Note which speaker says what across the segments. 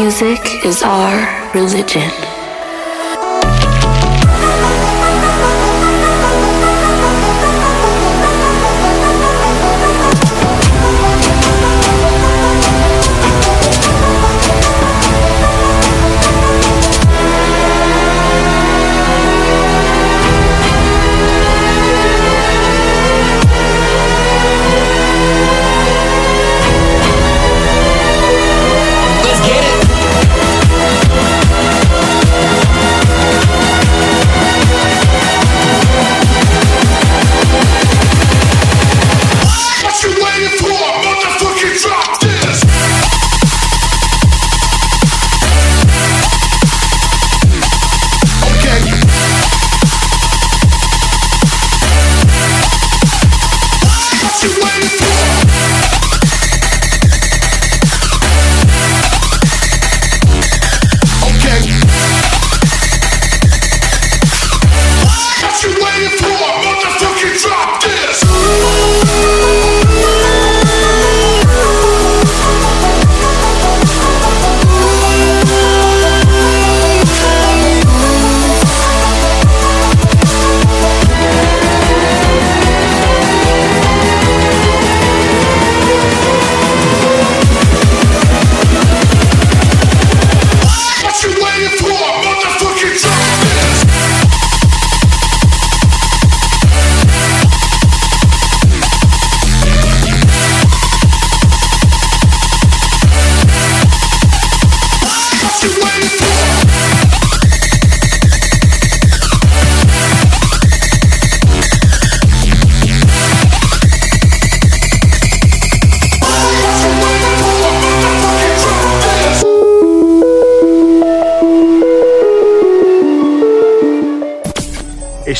Speaker 1: Music is our religion.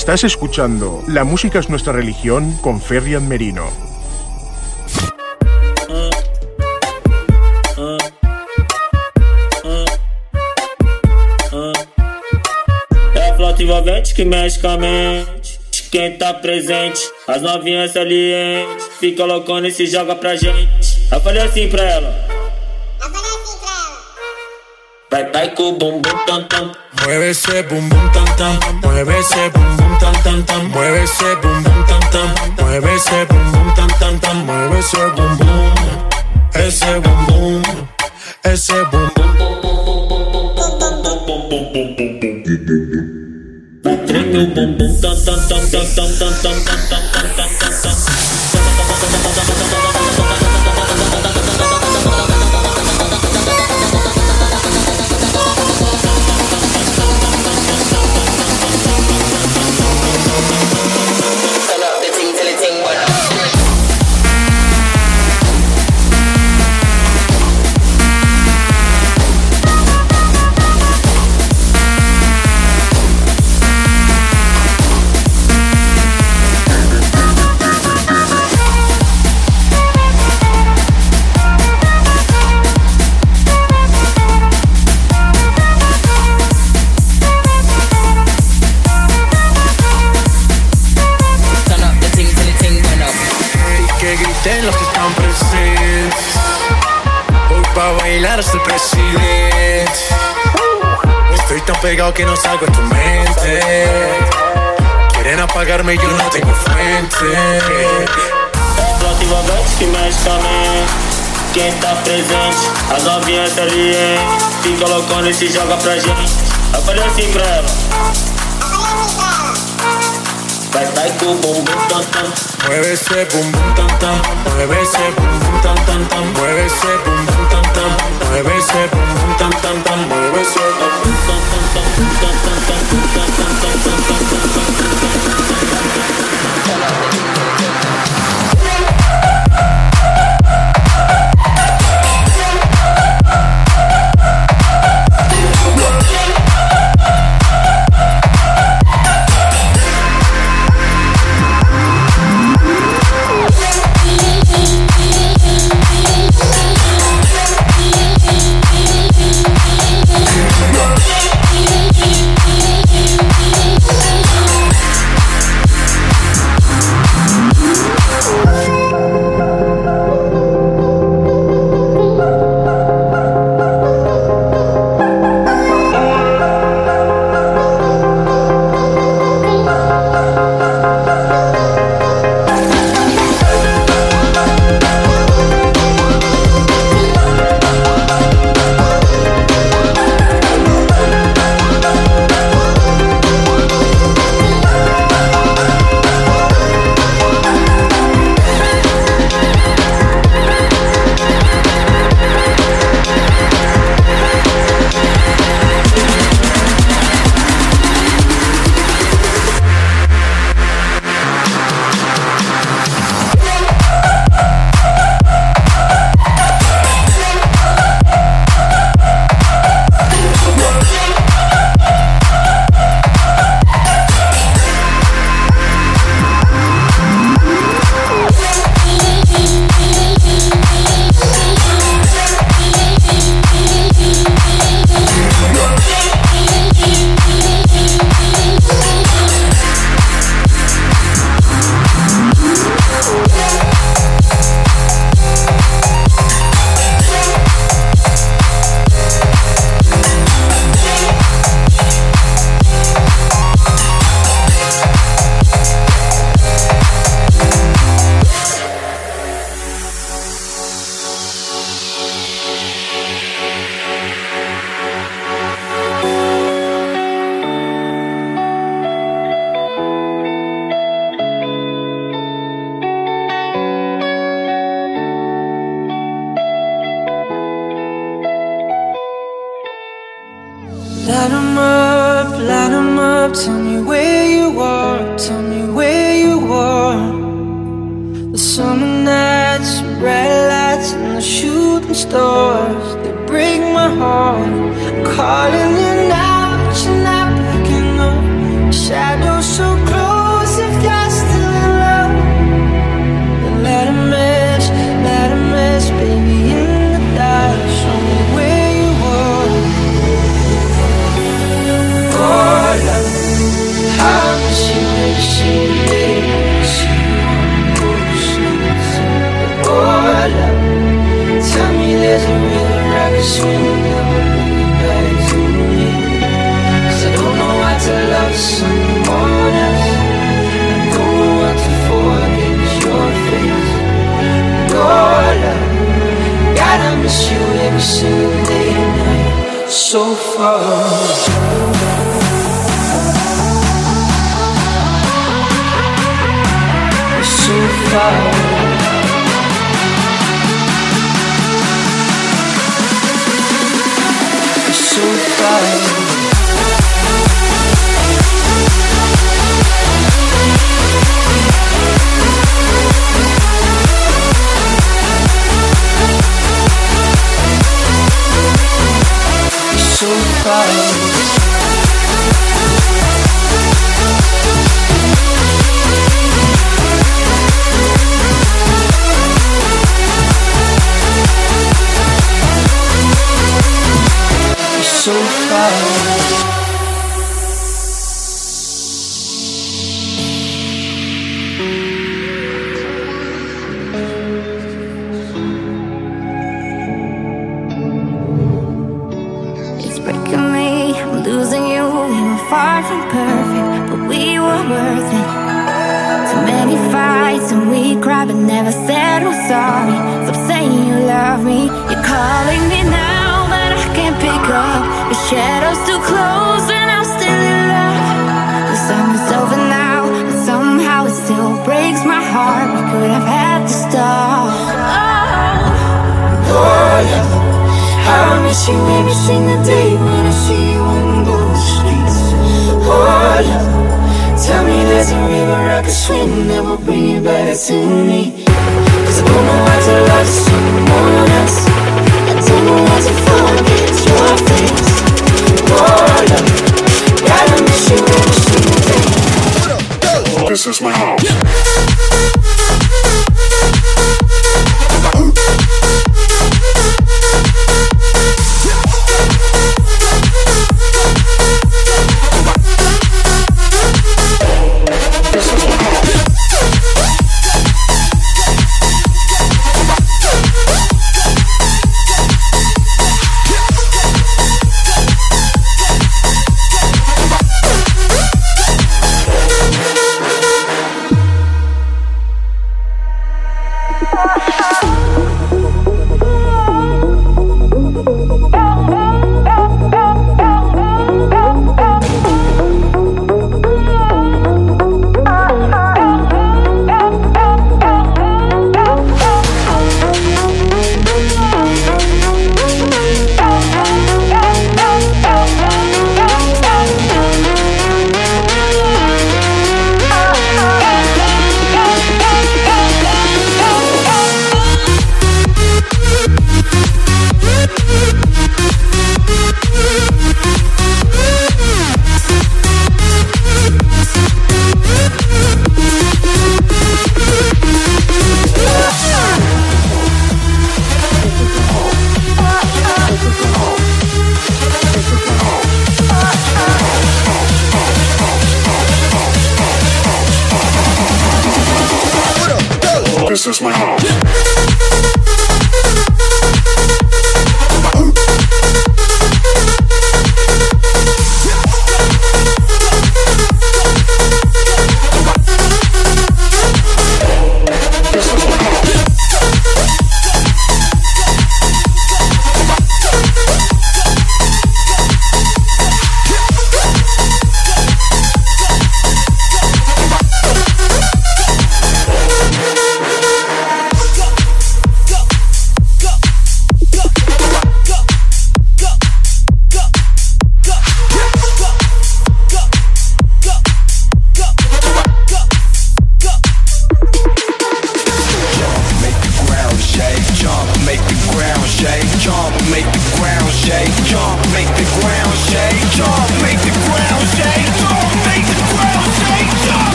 Speaker 2: Estás escuchando La música es nuestra religión con Ferrian Merino.
Speaker 3: É a flauta envolvente que mexe com a mente. Quem tá presente, as novinhas salientes. Fica loucona e se joga pra gente. Eu falei assim pra ela. Vai, vai com o bumbum tam tam.
Speaker 4: Mueve ese bum bum tam tam. Mueve ese bum bum tam tam tam. Mueve ese bum bum tam tam. Mueve ese bum bum tam tam tam. Mueve ese bum bum. Ese bum bum. Ese bum bum. Pegado que no salgo de tu mente. Quieren apagarme y yo no tengo fuente.
Speaker 3: Flauta envolvente que mexe mente. Quem tá presente, as novinhas salientes. Fica loucona e se joga pra gente. Eu falei assim pra ela. Bye bye, boom, boom, boom, tam, tam.
Speaker 4: Mueve ese boom, boom, tam, tam. Mueve ese boom, boom, tam, tam, tam. Mueve ese boom, boom, tam, tam. Mueve ese boom, boom, tam, tam, tam. Mueve ese boom, boom, tam, tam, tam.
Speaker 5: time.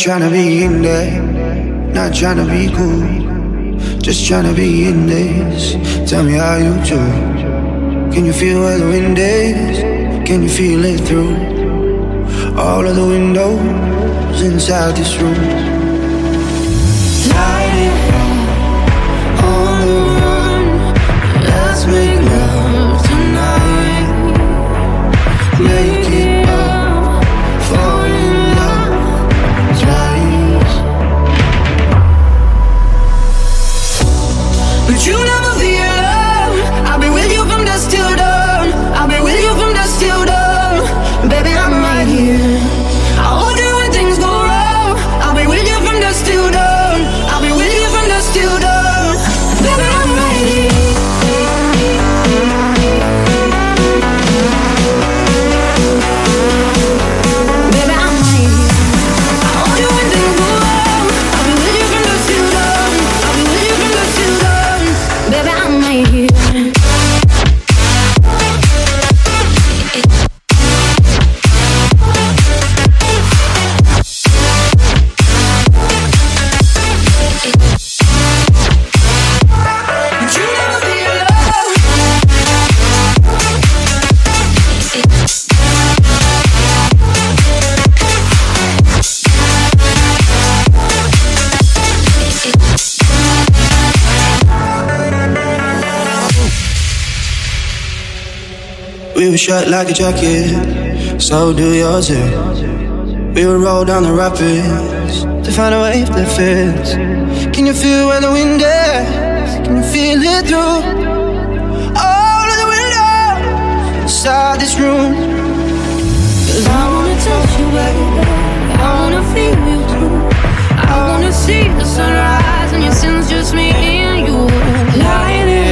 Speaker 5: Trying to be in there, not trying to be cool, just trying to be in this. Tell me how you do. Can you feel where the wind is? Can you feel it through all of the windows inside this room? Shut like a jacket, so do yours too. We would roll down the rapids to find a wave that fits. Can you feel where the wind is? Can you feel it through all of the windows inside this room?
Speaker 6: Cause I wanna touch you, baby. I wanna feel you too. I wanna see the sunrise and your sins, just me and you. Light it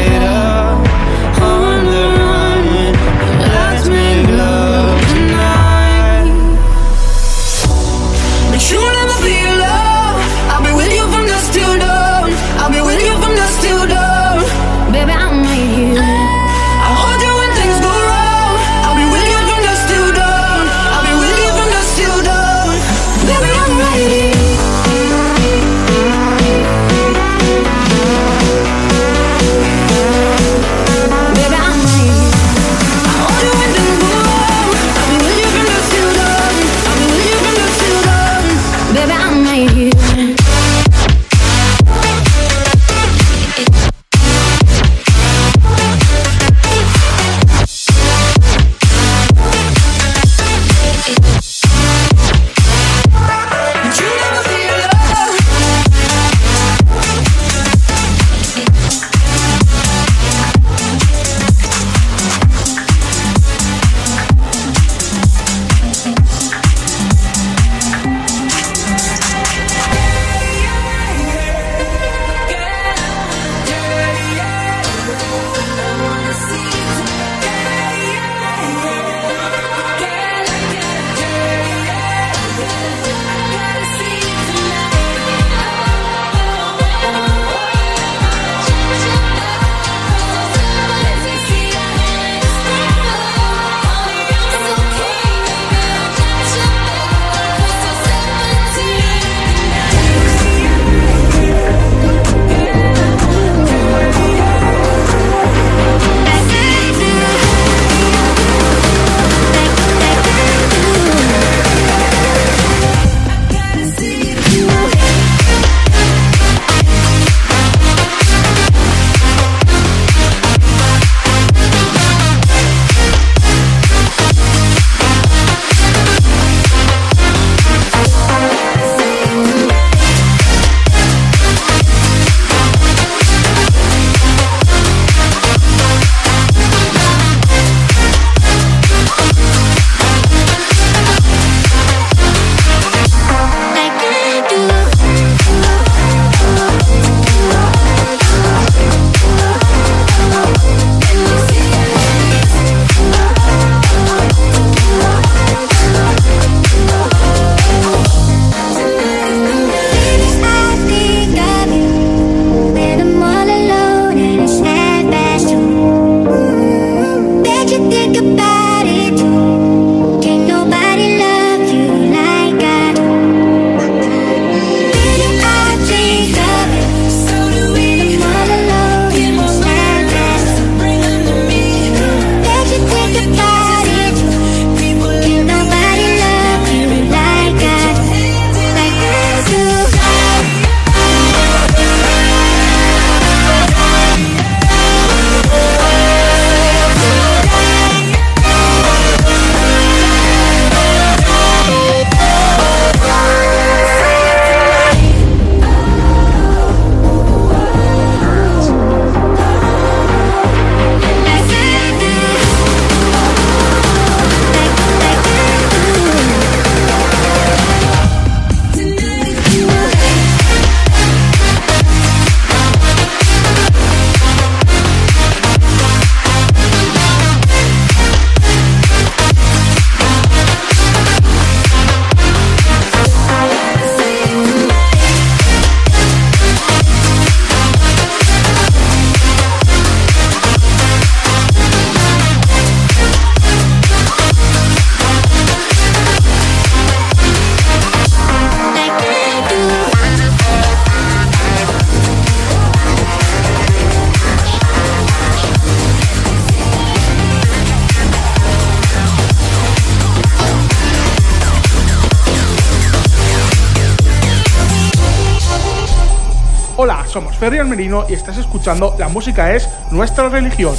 Speaker 7: Almerino y estás escuchando La música es nuestra religión.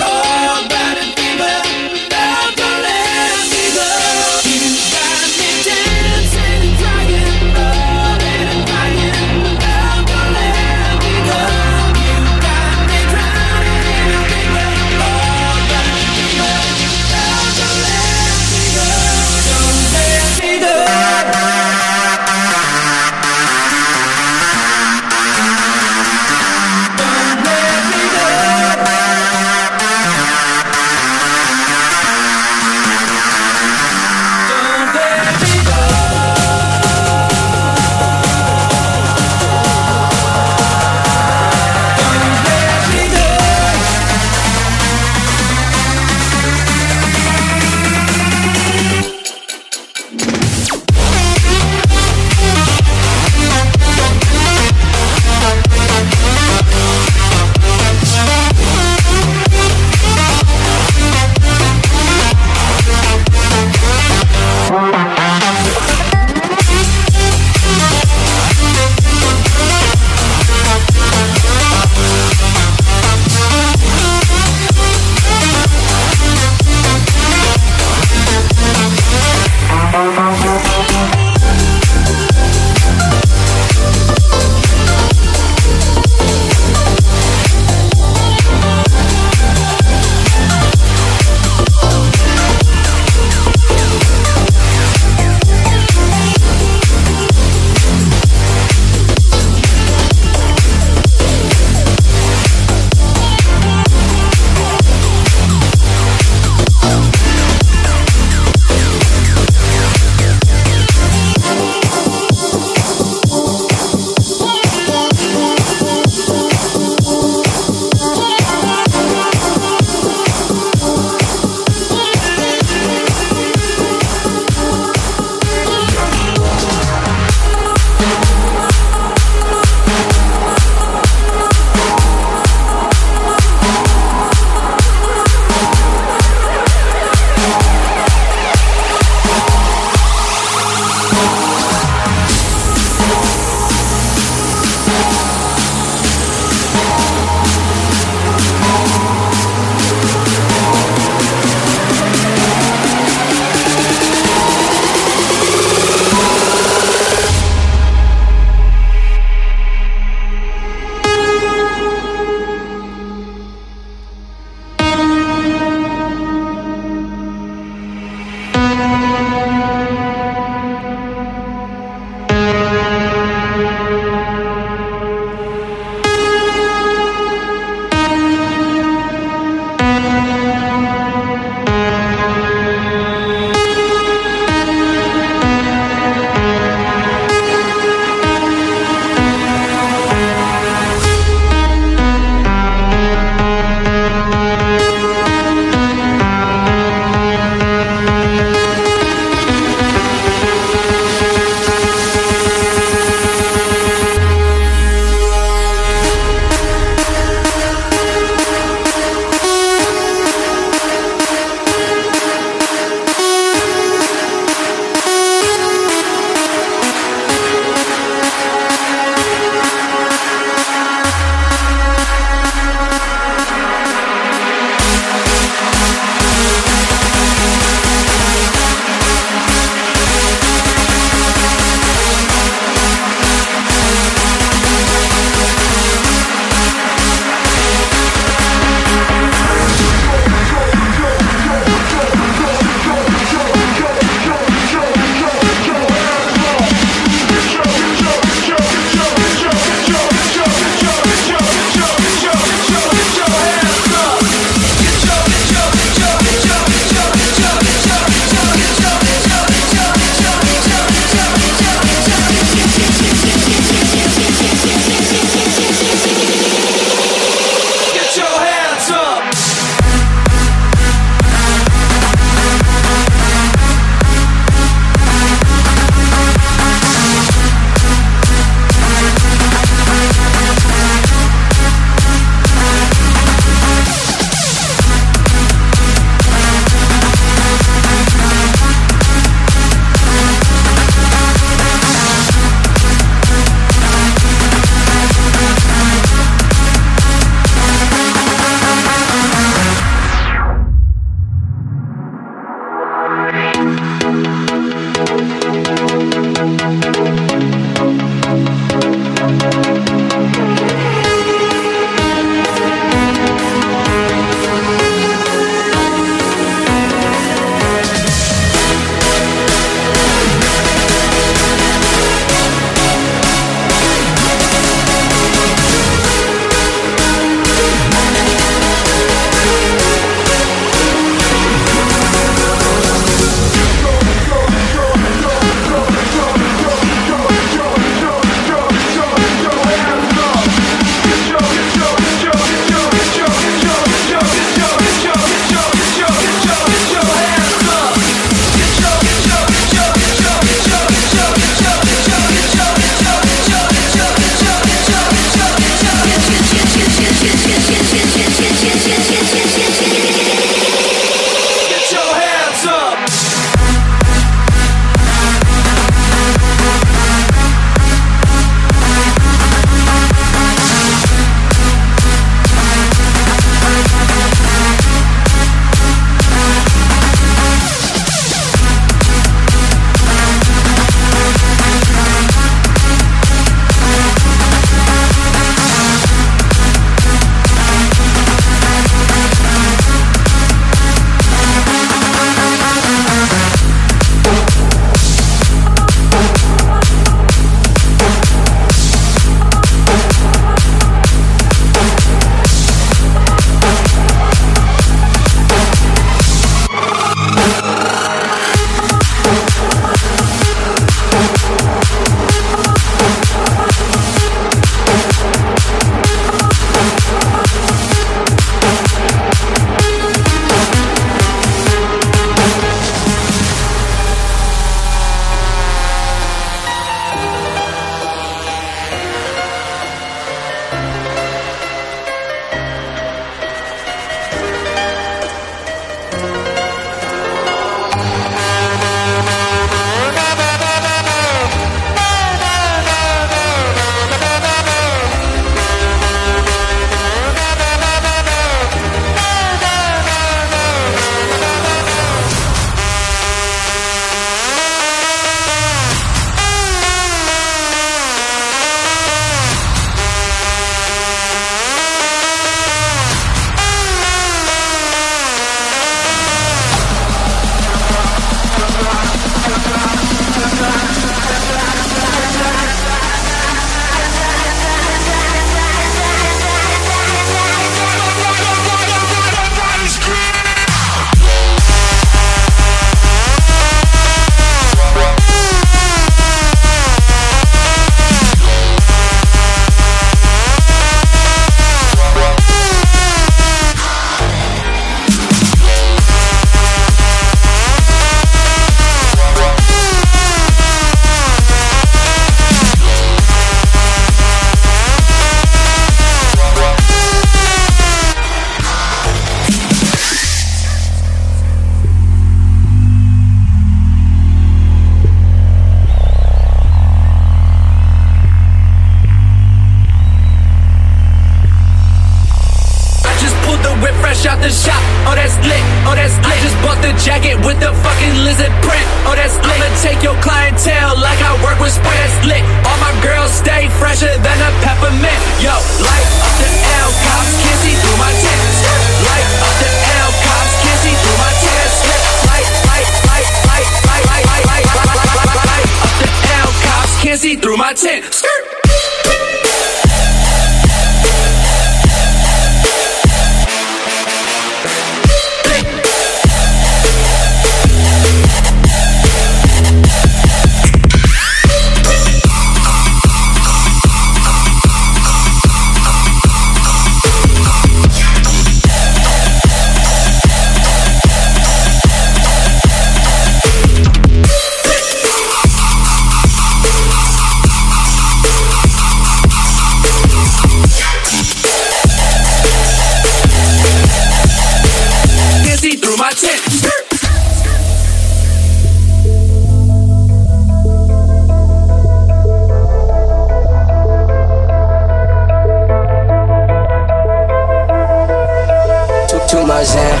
Speaker 8: buzzing.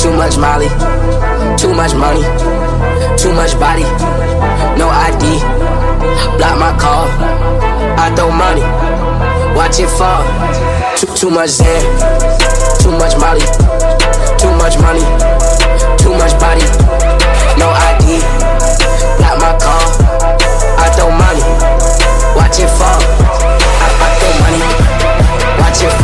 Speaker 9: Too much Molly, too much money, too much body, no ID. Block my call, I throw money, watch it fall. Too, too much Zen, too much Molly, too much money, too much body, no ID. Block my call, I throw money, watch it fall. I, I throw money, watch it fall.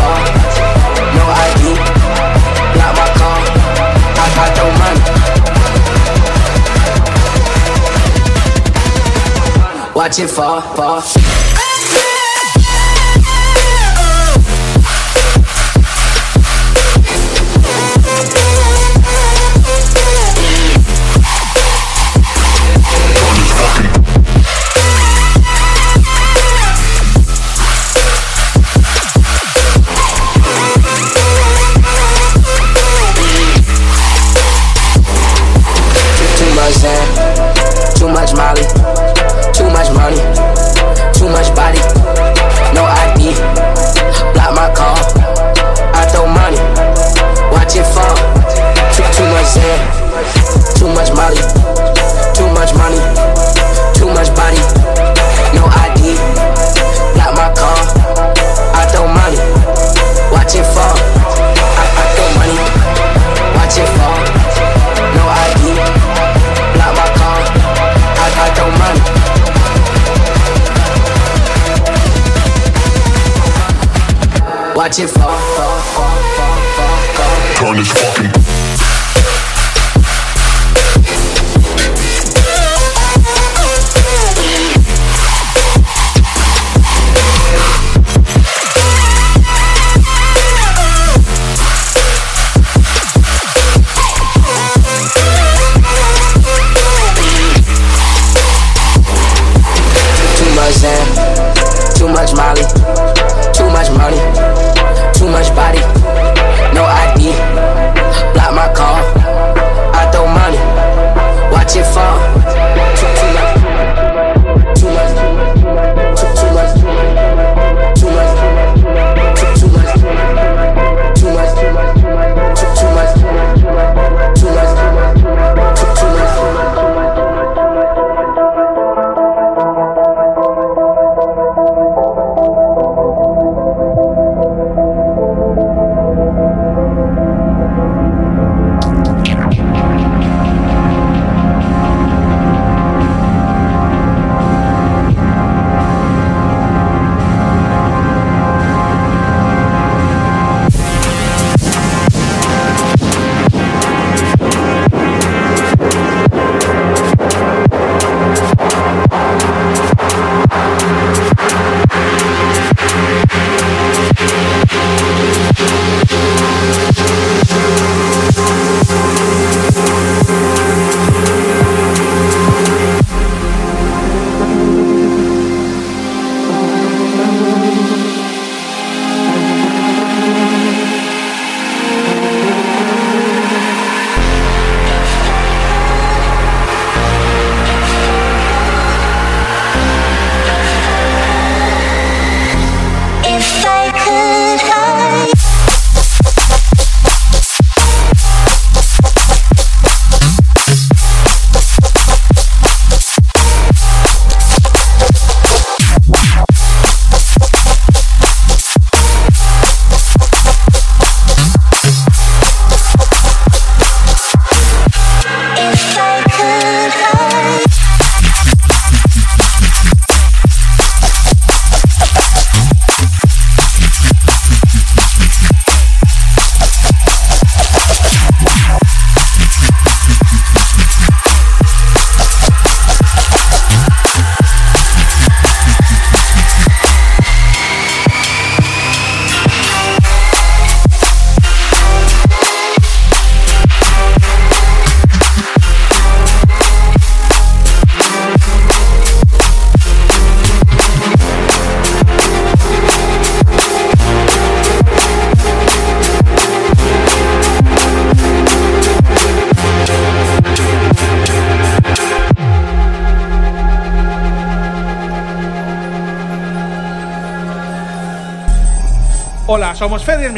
Speaker 9: watching far, far. watch it.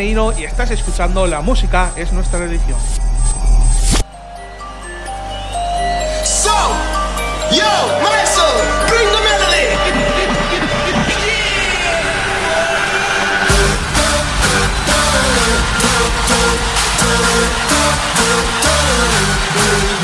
Speaker 7: Menino y estás escuchando La música es nuestra religión.
Speaker 10: So, yo, maestro, bring the melody. We're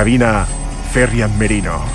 Speaker 2: cabina, Ferrian Merino.